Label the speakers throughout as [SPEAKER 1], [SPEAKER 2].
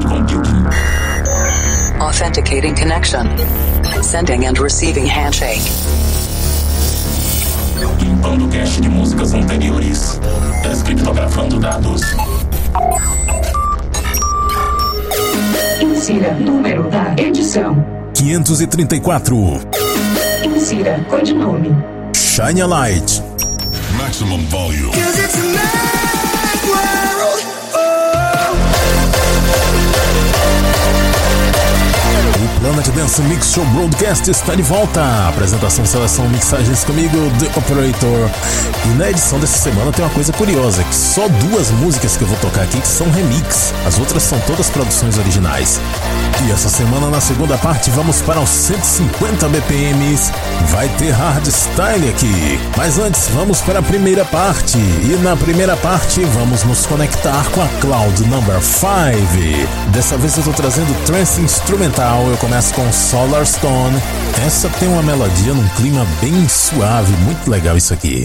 [SPEAKER 1] cloud computing.
[SPEAKER 2] Authenticating connection. Sending and receiving handshake.
[SPEAKER 1] Limpando cache de músicas anteriores. Descriptografando dados.
[SPEAKER 3] Insira número da edição.
[SPEAKER 4] 534.
[SPEAKER 3] Insira codinome.
[SPEAKER 4] Shine a Light.
[SPEAKER 5] Maximum volume.
[SPEAKER 4] Planet Dance Mix Show Broadcast está de volta. Apresentação, seleção, mixagens comigo, The Operator. E na edição dessa semana tem uma coisa curiosa, que só duas músicas que eu vou tocar aqui que são remix. As outras são todas produções originais. E essa semana, na segunda parte, vamos para os 150 BPMs. Vai ter hardstyle aqui. Mas antes, vamos para a primeira parte. E na primeira parte, vamos nos conectar com a Cloud Number 5. Dessa vez eu estou trazendo trance instrumental. Eu começo com Solar Stone. Essa tem uma melodia num clima bem suave, muito legal isso aqui.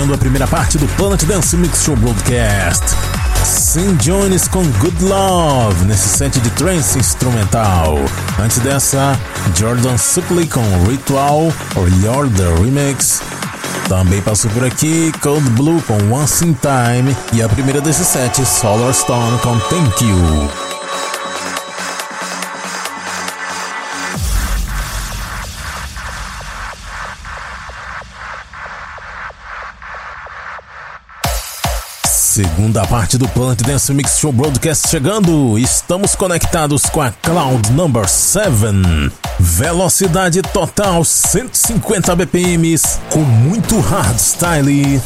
[SPEAKER 4] Fechando a primeira parte do Planet Dance Mix Show Broadcast. Sim Jones com Good Love nesse set de trance instrumental. Antes dessa, Jordan Supley com Ritual or You're the Remix. Também passou por aqui Cold Blue com Once in Time e a primeira desse set, Solar Stone com Thank You. Segunda parte do Planet Dance Mix Show Broadcast chegando. Estamos conectados com a Cloud Number 7. Velocidade total 150 BPMs com muito hardstyle.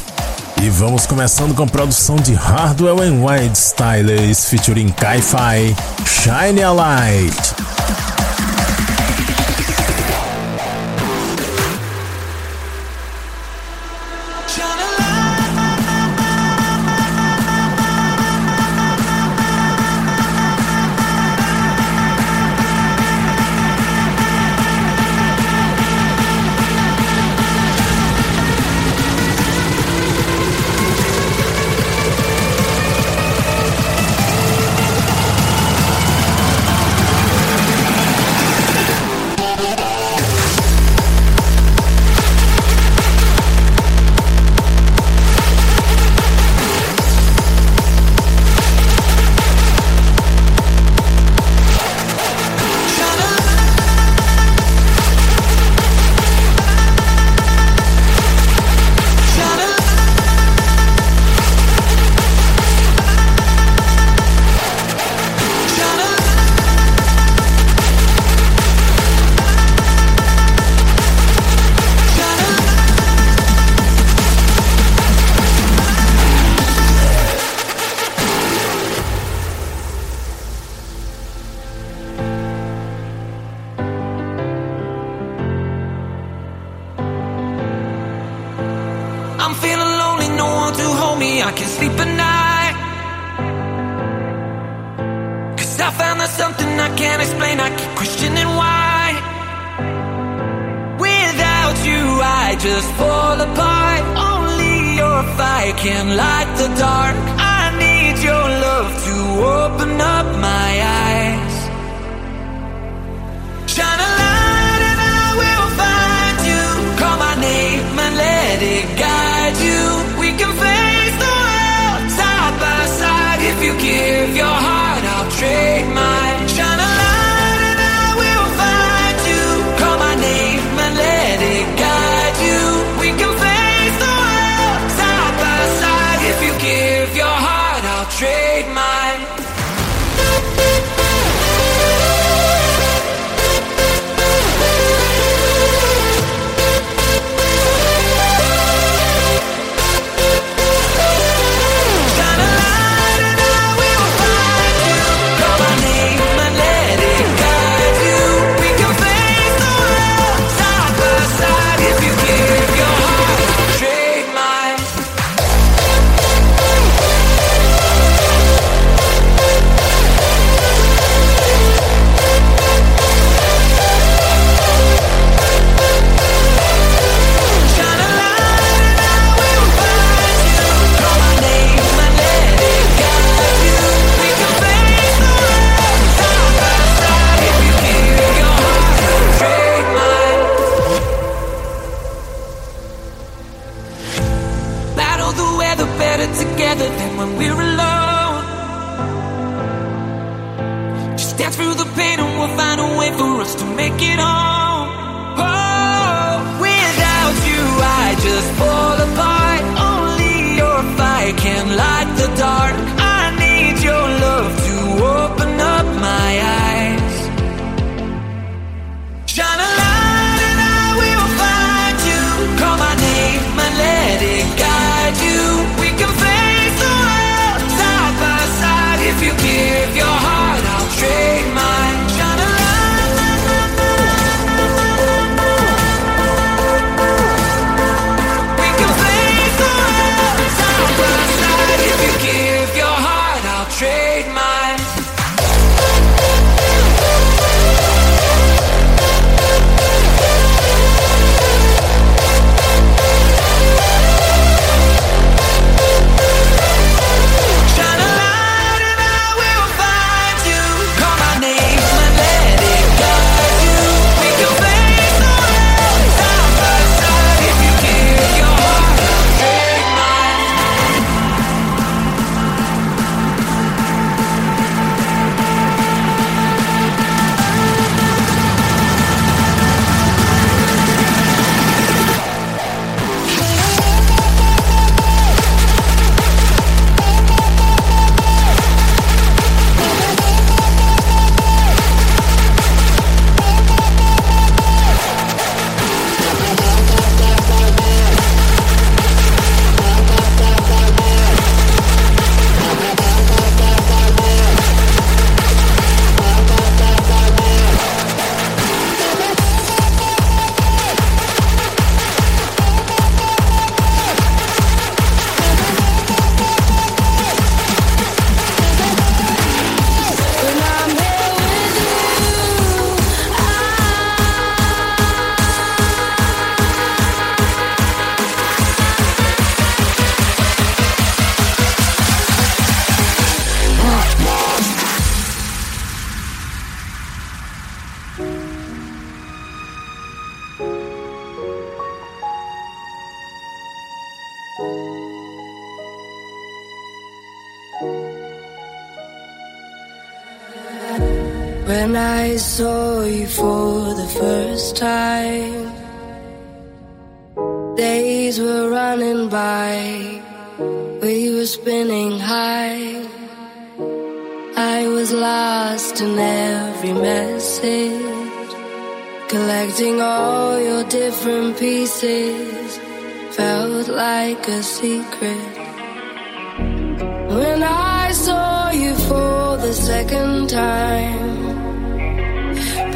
[SPEAKER 4] E vamos começando com produção de Hardwell and Wide Styles featuring Ki-Fi, Shine a Light.
[SPEAKER 6] I'm feeling lonely, no one to hold me. I can sleep at night. Cause I found there's something I can't explain. I keep questioning why. Without you, I just fall apart. Only your fire can light the dark. I need your love to open up my eyes. together, better together than when we're alone. Just dance through the pain and we'll find a way for us to make it home. Oh, without you, I just fall apart. Only your fire can light the
[SPEAKER 7] different pieces felt like a secret. When I saw you for the second time,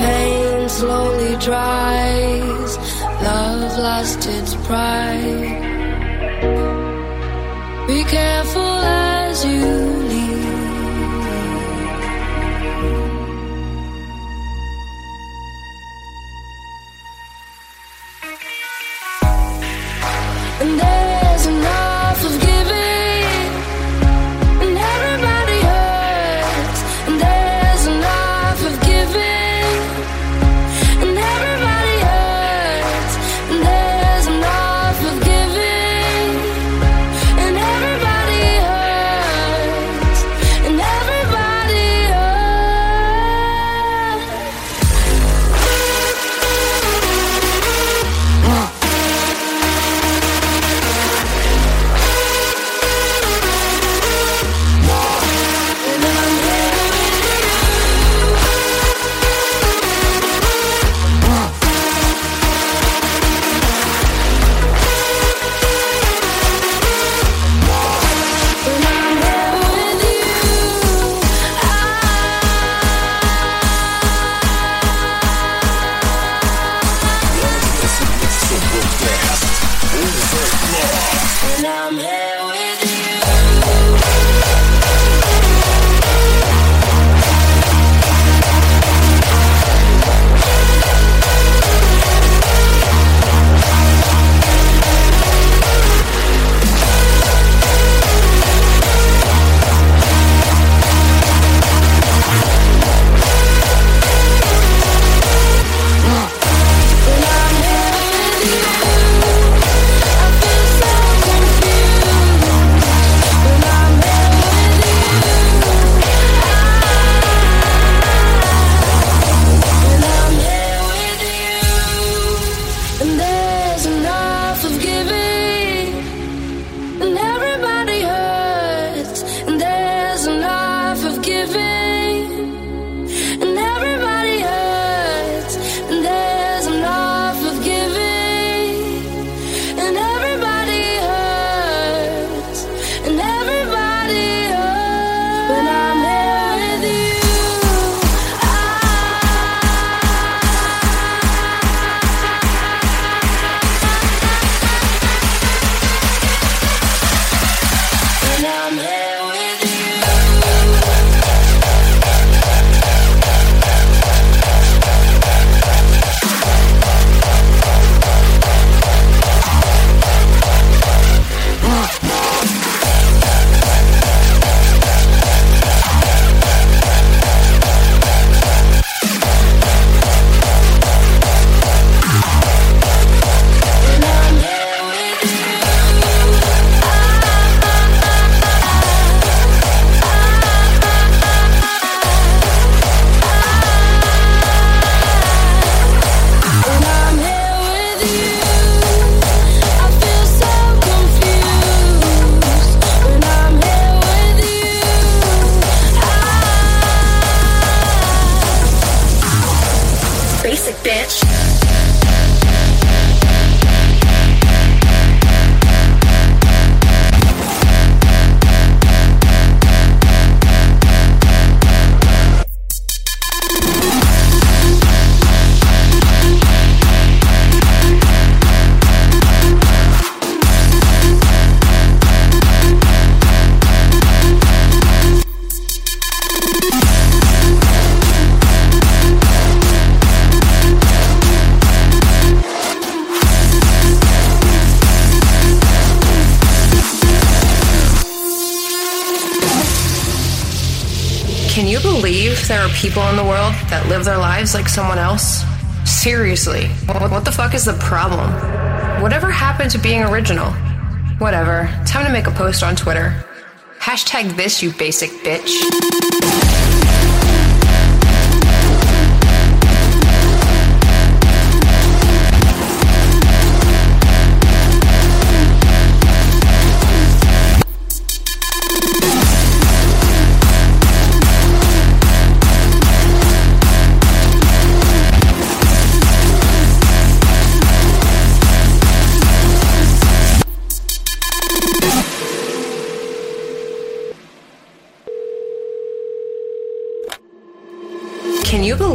[SPEAKER 7] pain slowly dries, love lost its pride. Be careful as you
[SPEAKER 8] there are people in the world that live their lives like someone else? Seriously, what the fuck is the problem? Whatever happened to being original? Whatever, time to make a post on Twitter. Hashtag this, you basic bitch.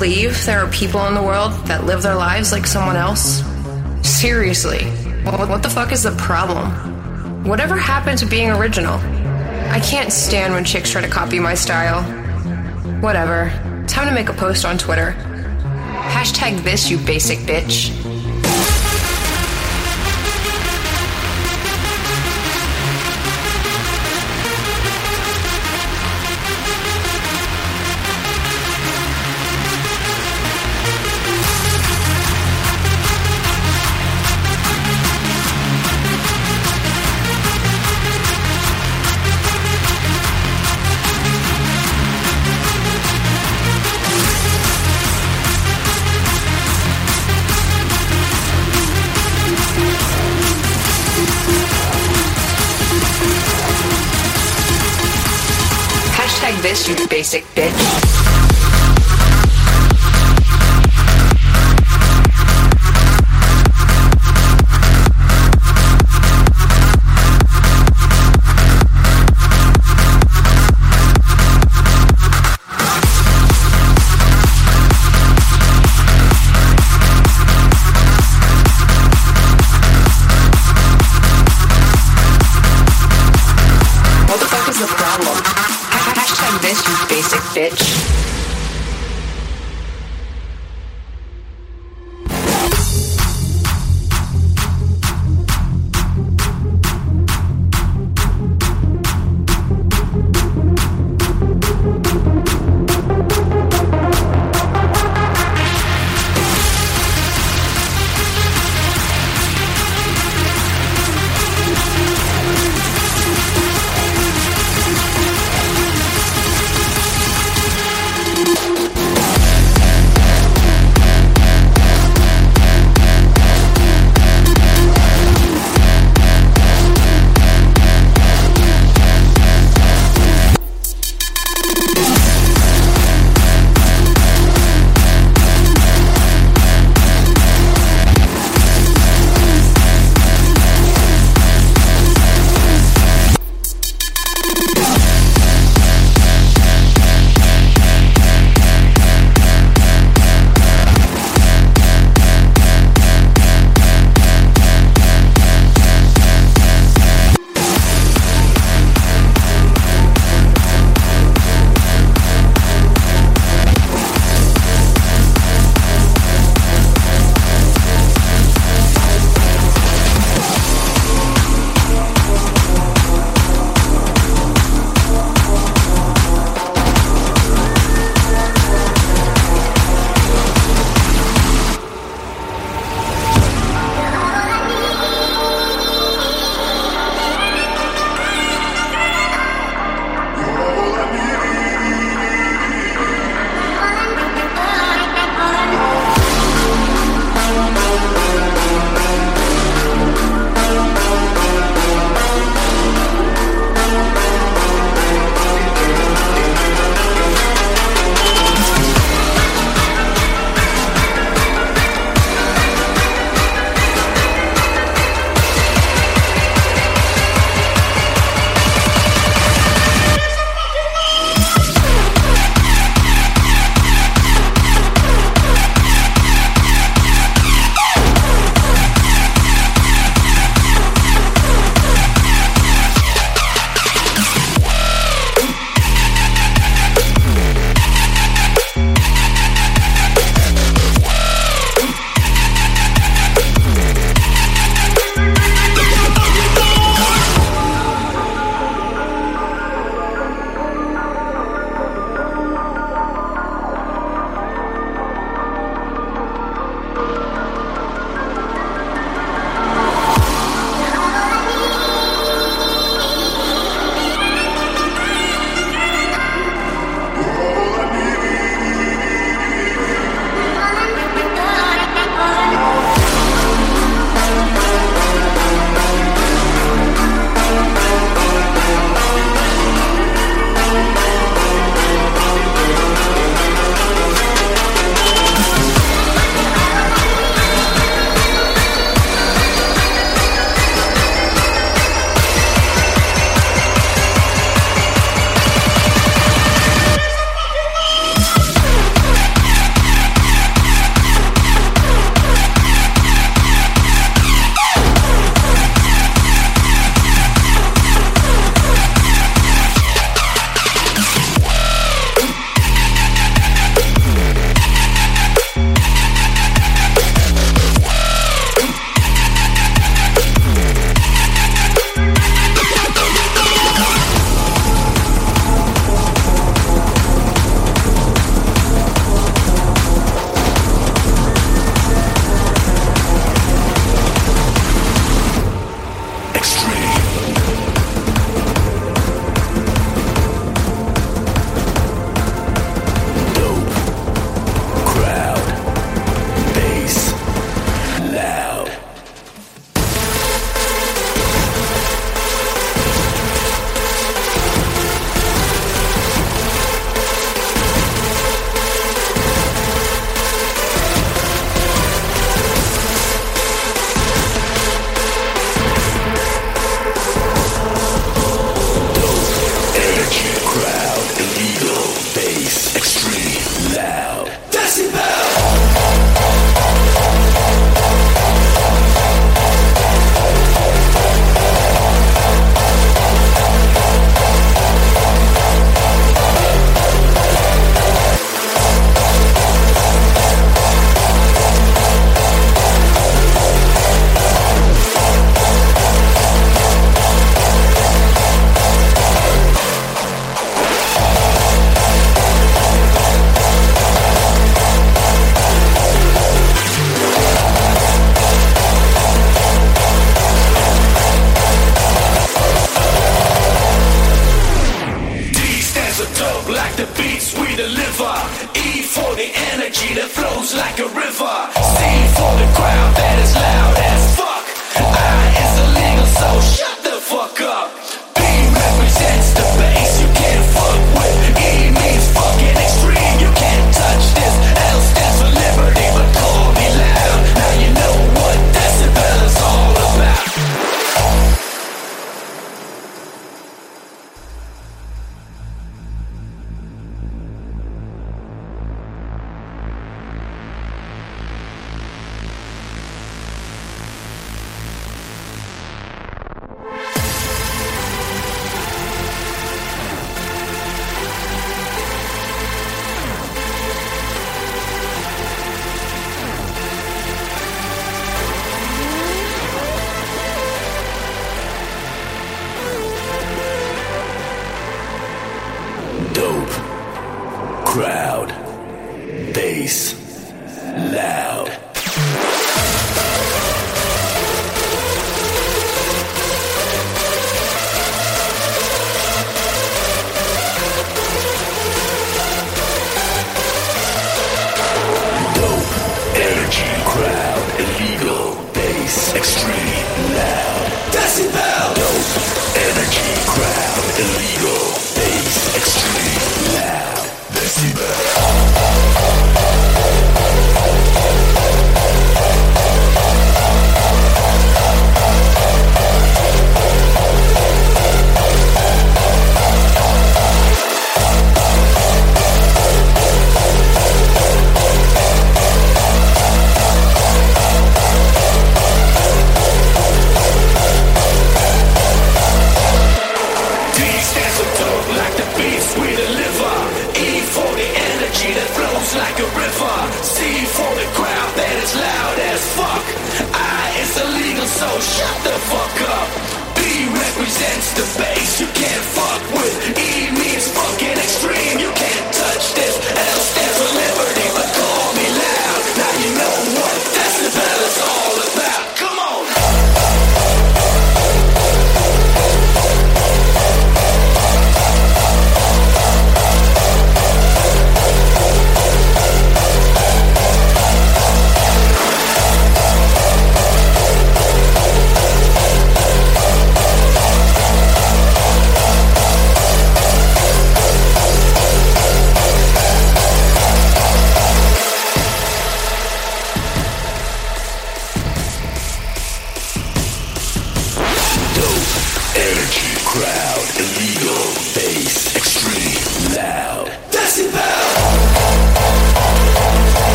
[SPEAKER 8] Believe there are people in the world that live their lives like someone else? Seriously, what the fuck is the problem? Whatever happened to being original? I can't stand when chicks try to copy my style. Whatever, time to make a post on Twitter. Hashtag this, you basic bitch. You basic bitch.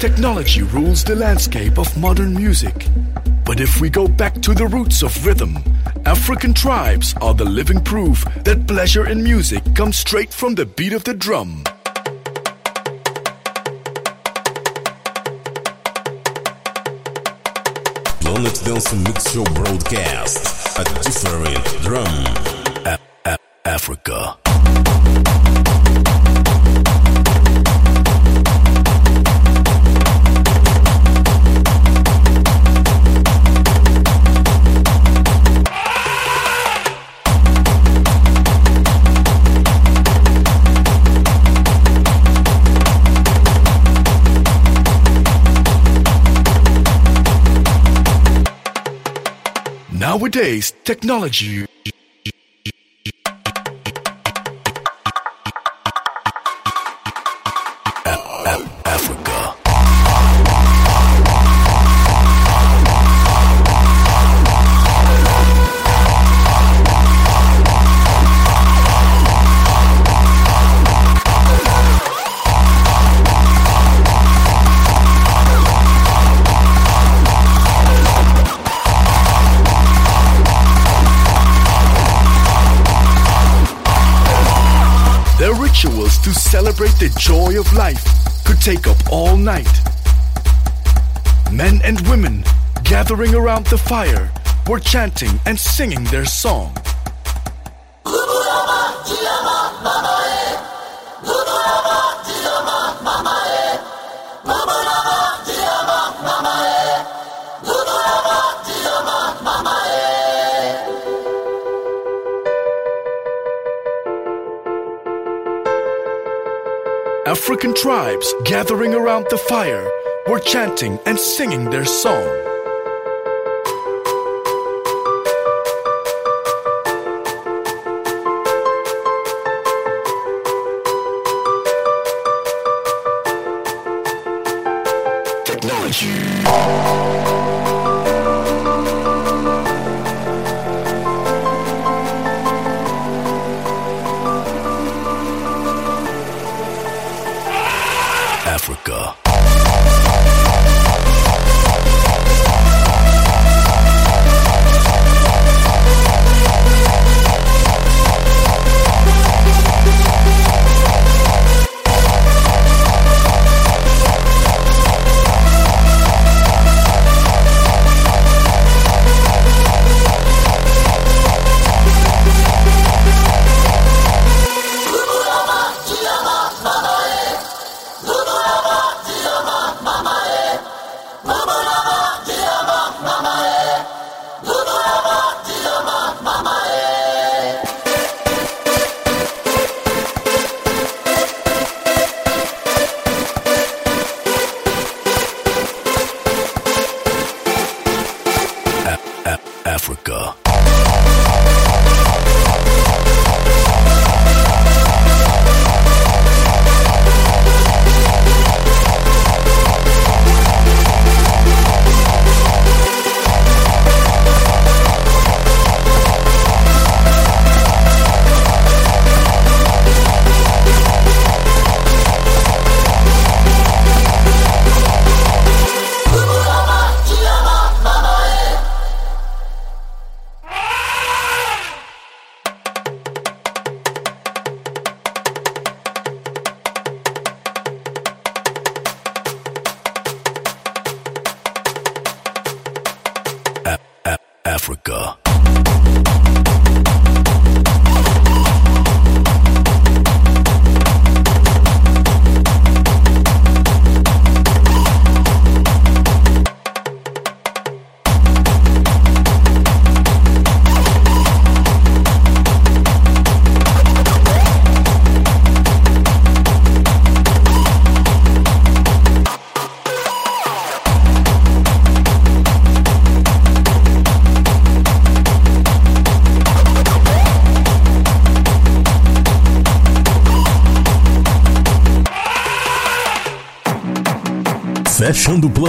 [SPEAKER 9] Technology rules the landscape of modern music. But if we go back to the roots of rhythm, African tribes are the living proof that pleasure in music comes straight from the beat of the drum.
[SPEAKER 4] Planet Dance Mix Show broadcast a different drum.
[SPEAKER 9] A- A- Africa. Nowadays, technology the joy of life could take up all night. Men and women gathering around the fire were chanting and singing their song. African tribes gathering around the fire were chanting and singing their song.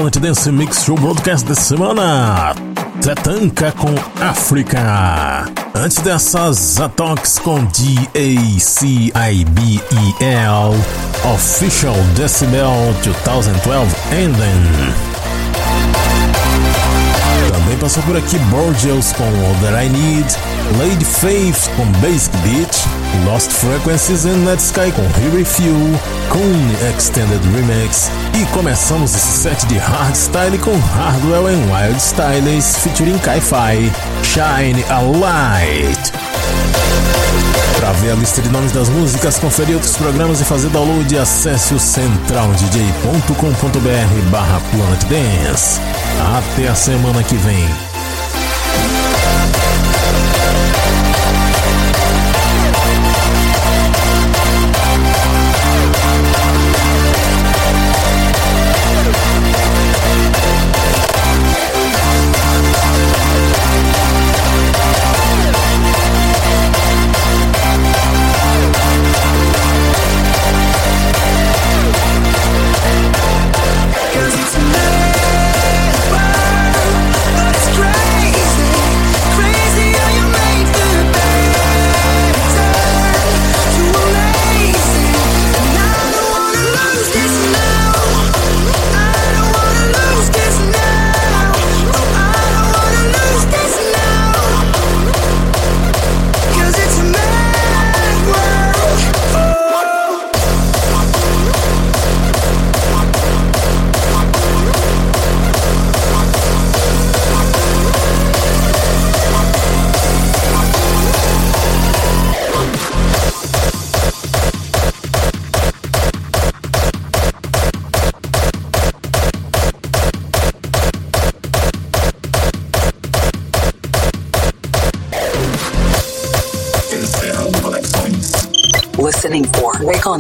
[SPEAKER 4] Planet Dance Mix Show Broadcast da semana. Tatanka com África. Antes dessas, Zatox com D-A-C-I-B-E-L. Official Decibel 2012 Ending. Também passou por aqui Borgels com All That I Need, Lady Faith com Basic Beat, Lost Frequencies and Netsky com Here If You, Coon Extended Remix e começamos esse set de hardstyle com Hardwell and Wild Styles featuring Kai-Fi, Shine a Light. Para ver a lista de nomes das músicas, conferir outros programas e fazer download, acesse o centraldj.com.br barra Planet Dance. Até a semana que vem.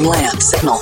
[SPEAKER 1] land signal.